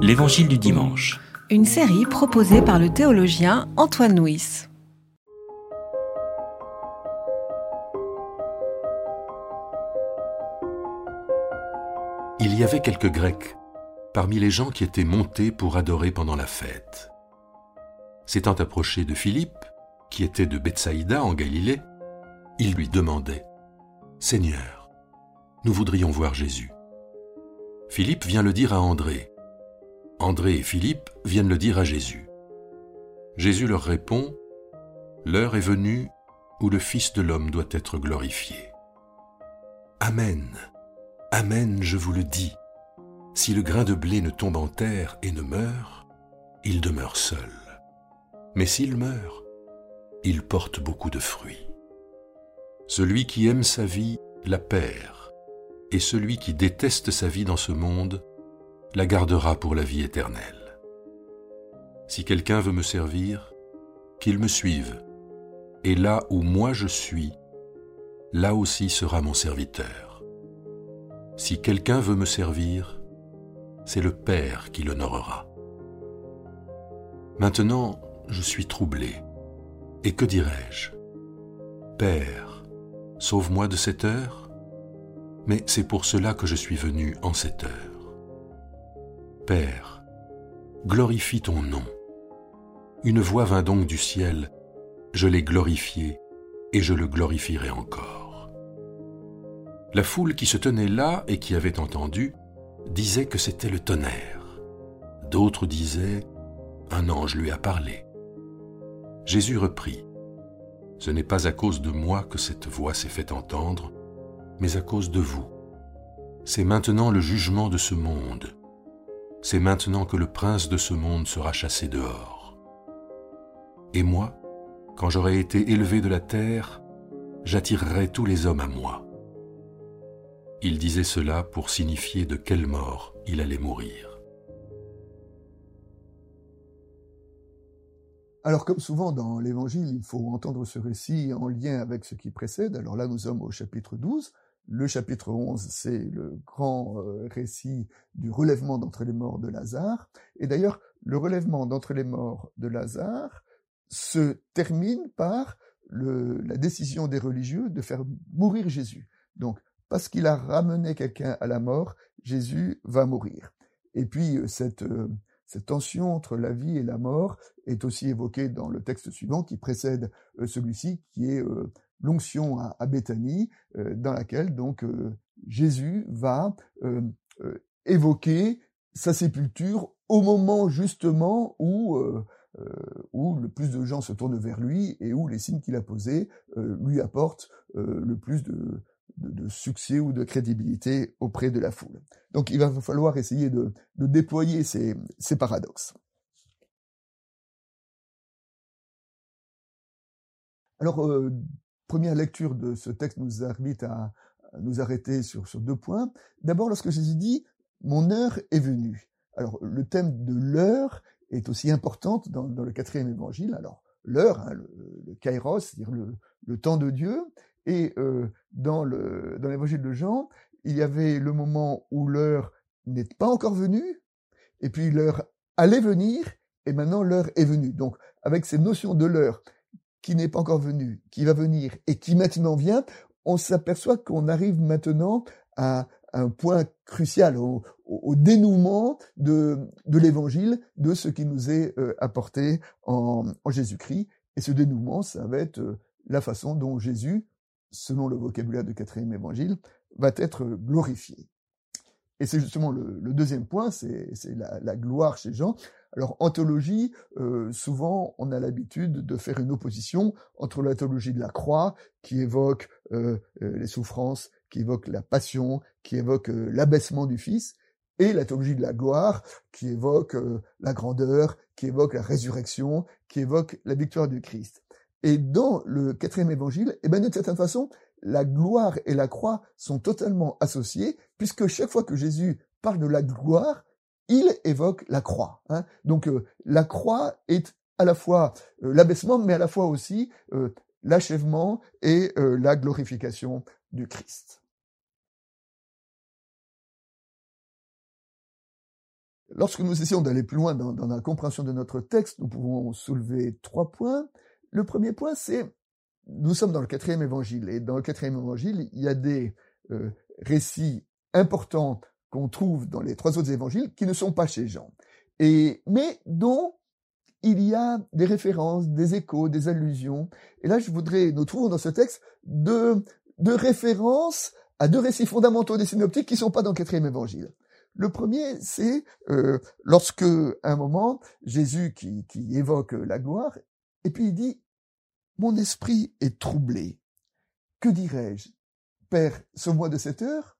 L'Évangile du dimanche. Une série proposée par le théologien Antoine Nuis. Il y avait quelques Grecs parmi les gens qui étaient montés pour adorer pendant la fête. S'étant approché de Philippe, qui était de Bethsaïda en Galilée, il lui demandait Seigneur, nous voudrions voir Jésus. Philippe vient le dire à André. André et Philippe viennent le dire à Jésus. Jésus leur répond L'heure est venue où le Fils de l'homme doit être glorifié. Amen, Amen, je vous le dis. Si le grain de blé ne tombe en terre et ne meurt, il demeure seul. Mais s'il meurt, il porte beaucoup de fruits. Celui qui aime sa vie la perd et celui qui déteste sa vie dans ce monde la gardera pour la vie éternelle. Si quelqu'un veut me servir, qu'il me suive, et là où moi je suis, là aussi sera mon serviteur. Si quelqu'un veut me servir, c'est le Père qui l'honorera. Maintenant, je suis troublé. Et que dirais-je? Père, sauve-moi de cette heure? Mais c'est pour cela que je suis venu en cette heure. Père, glorifie ton nom. Une voix vint donc du ciel, je l'ai glorifié et je le glorifierai encore. La foule qui se tenait là et qui avait entendu disait que c'était le tonnerre. D'autres disaient, un ange lui a parlé. Jésus reprit, Ce n'est pas à cause de moi que cette voix s'est fait entendre, mais à cause de vous. C'est maintenant le jugement de ce monde. C'est maintenant que le prince de ce monde sera chassé dehors. Et moi, quand j'aurai été élevé de la terre, j'attirerai tous les hommes à moi. Il disait cela pour signifier de quelle mort il allait mourir. Alors comme souvent dans l'Évangile, il faut entendre ce récit en lien avec ce qui précède. Alors là, nous sommes au chapitre 12. Le chapitre 11, c'est le grand euh, récit du relèvement d'entre les morts de Lazare. Et d'ailleurs, le relèvement d'entre les morts de Lazare se termine par la décision des religieux de faire mourir Jésus. Donc, parce qu'il a ramené quelqu'un à la mort, Jésus va mourir. Et puis, euh, cette, euh, cette tension entre la vie et la mort est aussi évoquée dans le texte suivant qui précède celui-ci, qui est l'onction à, Béthanie, euh, dans laquelle donc euh, Jésus va euh, évoquer sa sépulture au moment justement où où le plus de gens se tournent vers lui et où les signes qu'il a posés lui apportent le plus de, succès ou de crédibilité auprès de la foule. Donc il va falloir essayer de, déployer ces paradoxes. Alors, première lecture de ce texte nous invite à nous arrêter sur, deux points. D'abord, lorsque Jésus dit Mon heure est venue. Alors, le thème de l'heure est aussi importante dans, dans le quatrième évangile. Alors, l'heure, hein, le, kairos, c'est-à-dire le, temps de Dieu. Et euh, dans l'évangile de Jean, il y avait le moment où l'heure n'est pas encore venue, et puis l'heure allait venir, et maintenant l'heure est venue. Donc, avec ces notions de l'heure qui n'est pas encore venu, qui va venir et qui maintenant vient, on s'aperçoit qu'on arrive maintenant à un point crucial, au, dénouement de, l'évangile, de ce qui nous est euh, apporté en, Jésus-Christ. Et ce dénouement, ça va être euh, la façon dont Jésus, selon le vocabulaire du quatrième évangile, va être glorifié. Et c'est justement le, deuxième point, c'est la, la, gloire chez Jean. Alors en théologie, euh, souvent on a l'habitude de faire une opposition entre la théologie de la croix, qui évoque euh, euh, les souffrances, qui évoque la passion, qui évoque l'abaissement du Fils, et la théologie de la gloire, qui évoque la grandeur, qui évoque la résurrection, qui évoque la victoire du Christ. Et dans le quatrième évangile, eh ben, d'une certaine façon, la gloire et la croix sont totalement associées, puisque chaque fois que Jésus parle de la gloire, il évoque la croix. Hein. Donc euh, la croix est à la fois euh, l'abaissement, mais à la fois aussi euh, l'achèvement et la glorification du Christ. lorsque nous essayons d'aller plus loin dans, la compréhension de notre texte, nous pouvons soulever trois points. Le premier point, c'est nous sommes dans le quatrième évangile, et dans le quatrième évangile, il y a des euh, récits importants qu'on trouve dans les trois autres évangiles qui ne sont pas chez Jean, et mais dont il y a des références, des échos, des allusions. Et là, je voudrais, nous trouvons dans ce texte deux, deux références à deux récits fondamentaux des synoptiques qui ne sont pas dans le quatrième évangile. Le premier, c'est euh, lorsque, à un moment, Jésus qui, qui évoque la gloire, et puis il dit, mon esprit est troublé. Que dirais-je? Père, sauve-moi de cette heure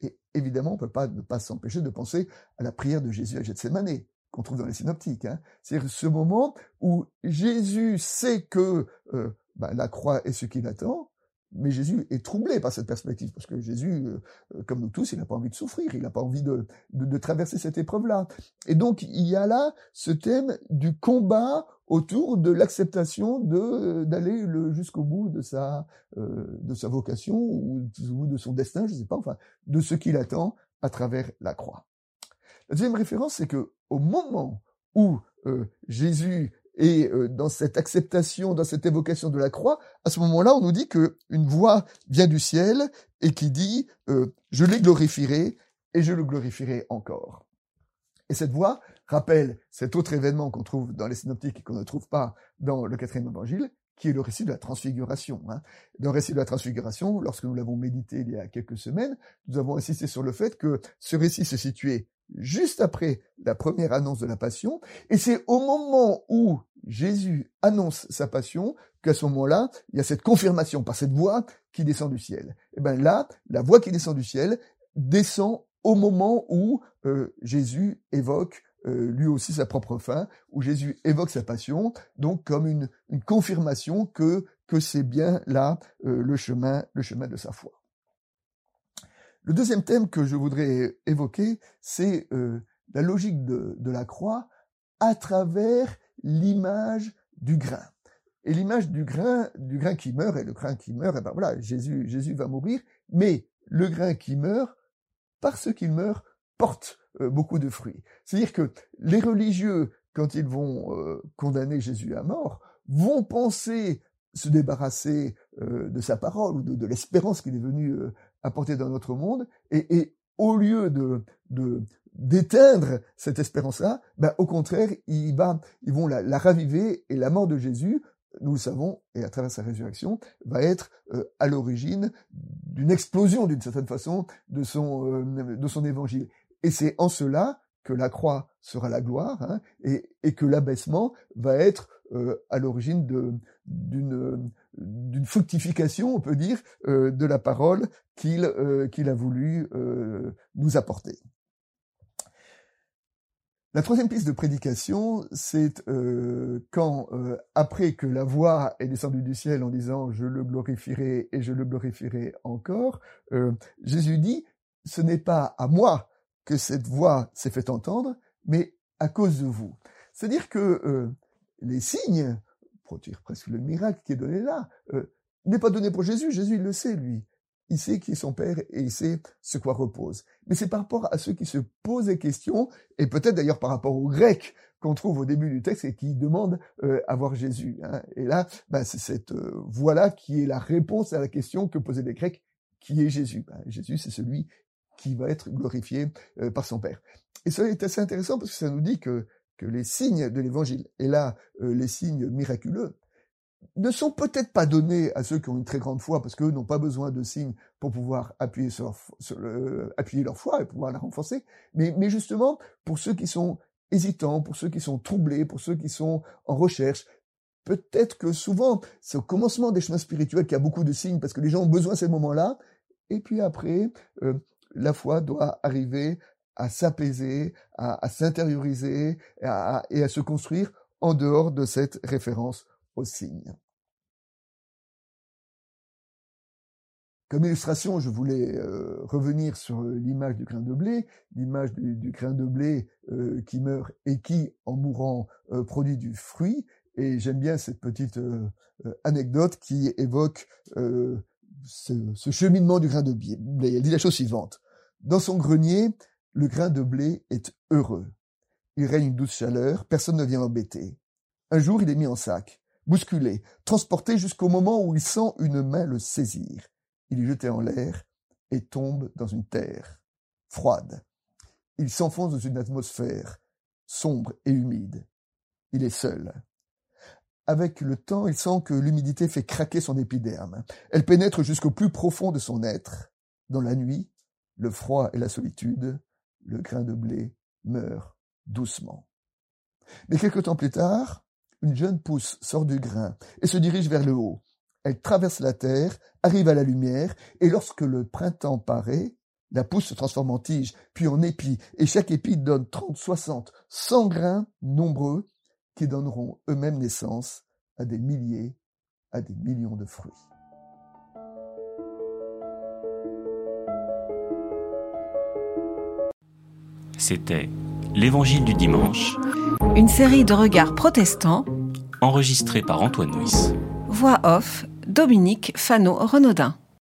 Et évidemment, on ne peut pas ne pas s'empêcher de penser à la prière de Jésus à Gethsemane, qu'on trouve dans les synoptiques. Hein. C'est ce moment où Jésus sait que euh, bah, la croix est ce qu'il attend, mais Jésus est troublé par cette perspective, parce que Jésus, euh, comme nous tous, il n'a pas envie de souffrir, il n'a pas envie de, traverser cette épreuve-là. Et donc, il y a là ce thème du combat autour de l'acceptation de d'aller jusqu'au bout de sa euh, de sa vocation ou de son destin, je ne sais pas, enfin, de ce qu'il attend à travers la croix. La deuxième référence, c'est que au moment où euh, Jésus et euh, dans cette acceptation, dans cette évocation de la croix, à ce moment-là, on nous dit que une voix vient du ciel et qui dit euh, je les glorifierai et je le glorifierai encore. Et cette voix rappelle cet autre événement qu'on trouve dans les synoptiques et qu'on ne trouve pas dans le quatrième évangile, qui est le récit de la transfiguration. Hein. Dans le récit de la transfiguration, lorsque nous l'avons médité il y a quelques semaines, nous avons insisté sur le fait que ce récit se situait juste après la première annonce de la passion, et c'est au moment où Jésus annonce sa passion qu'à ce moment-là, il y a cette confirmation par cette voix qui descend du ciel. Et bien là, la voix qui descend du ciel descend au moment où euh, Jésus évoque euh, lui aussi sa propre fin, où Jésus évoque sa passion, donc comme une, confirmation que, que c'est bien là euh, le chemin, le chemin de sa foi. Le deuxième thème que je voudrais évoquer, c'est euh, la logique de, la croix à travers l'image du grain. Et l'image du grain, du grain qui meurt, et le grain qui meurt, et ben voilà, Jésus, Jésus va mourir, mais le grain qui meurt, parce qu'il meurt, porte euh, beaucoup de fruits. C'est-à-dire que les religieux, quand ils vont euh, condamner Jésus à mort, vont penser se débarrasser de sa parole ou de, l'espérance qu'il est venu apporter dans notre monde, et, au lieu de, de d'éteindre cette espérance-là, ben, au contraire, ils, vont la, raviver, et la mort de Jésus, nous le savons, et à travers sa résurrection, va être euh, à l'origine d'une explosion, d'une certaine façon, de son, euh, de son évangile. Et c'est en cela que la croix sera la gloire, hein, et, et, que l'abaissement va être euh, à l'origine d'une d'une fructification, on peut dire, euh, de la parole qu'il euh, qu'il a voulu euh, nous apporter. La troisième piste de prédication, c'est quand, après que la voix est descendue du ciel en disant ⁇ Je le glorifierai et je le glorifierai encore ⁇ Jésus dit ⁇ Ce n'est pas à moi que cette voix s'est fait entendre, mais à cause de vous. C'est-à-dire que les signes pour dire presque le miracle qui est donné là, euh, n'est pas donné pour Jésus. Jésus, il le sait, lui. Il sait qui est son Père et il sait ce quoi repose. Mais c'est par rapport à ceux qui se posent des questions, et peut-être d'ailleurs par rapport aux Grecs qu'on trouve au début du texte et qui demandent euh, à voir Jésus. Hein. Et là, bah, c'est cette euh, voie-là qui est la réponse à la question que posaient les Grecs, qui est Jésus? Bah, Jésus, c'est celui qui va être glorifié euh, par son Père. Et cela est assez intéressant parce que ça nous dit que que les signes de l'évangile, et là euh, les signes miraculeux, ne sont peut-être pas donnés à ceux qui ont une très grande foi, parce qu'eux n'ont pas besoin de signes pour pouvoir appuyer, sur, appuyer leur foi et pouvoir la renforcer, mais, mais justement pour ceux qui sont hésitants, pour ceux qui sont troublés, pour ceux qui sont en recherche, peut-être que souvent, c'est au commencement des chemins spirituels qu'il y a beaucoup de signes, parce que les gens ont besoin de ces moments-là, et puis après, euh, la foi doit arriver à s'apaiser, à, s'intérioriser et à, se construire en dehors de cette référence au signe. Comme illustration, je voulais euh, revenir sur l'image du grain de blé, l'image du, grain de blé euh, qui meurt et qui, en mourant, euh, produit du fruit. Et j'aime bien cette petite anecdote qui évoque ce, cheminement du grain de blé. Elle dit la chose suivante. Dans son grenier, le grain de blé est heureux. Il règne une douce chaleur, personne ne vient l'embêter. Un jour, il est mis en sac, bousculé, transporté jusqu'au moment où il sent une main le saisir. Il est jeté en l'air et tombe dans une terre froide. Il s'enfonce dans une atmosphère sombre et humide. Il est seul. Avec le temps, il sent que l'humidité fait craquer son épiderme. Elle pénètre jusqu'au plus profond de son être. Dans la nuit, le froid et la solitude, le grain de blé meurt doucement. Mais quelque temps plus tard, une jeune pousse sort du grain et se dirige vers le haut. Elle traverse la terre, arrive à la lumière, et lorsque le printemps paraît, la pousse se transforme en tige, puis en épi, et chaque épi donne 30, 60, 100 grains nombreux qui donneront eux-mêmes naissance à des milliers, à des millions de fruits. C'était L'Évangile du dimanche, Une série de regards protestants, enregistré par Antoine Nuis. voix off, Dominique Fano-Renaudin.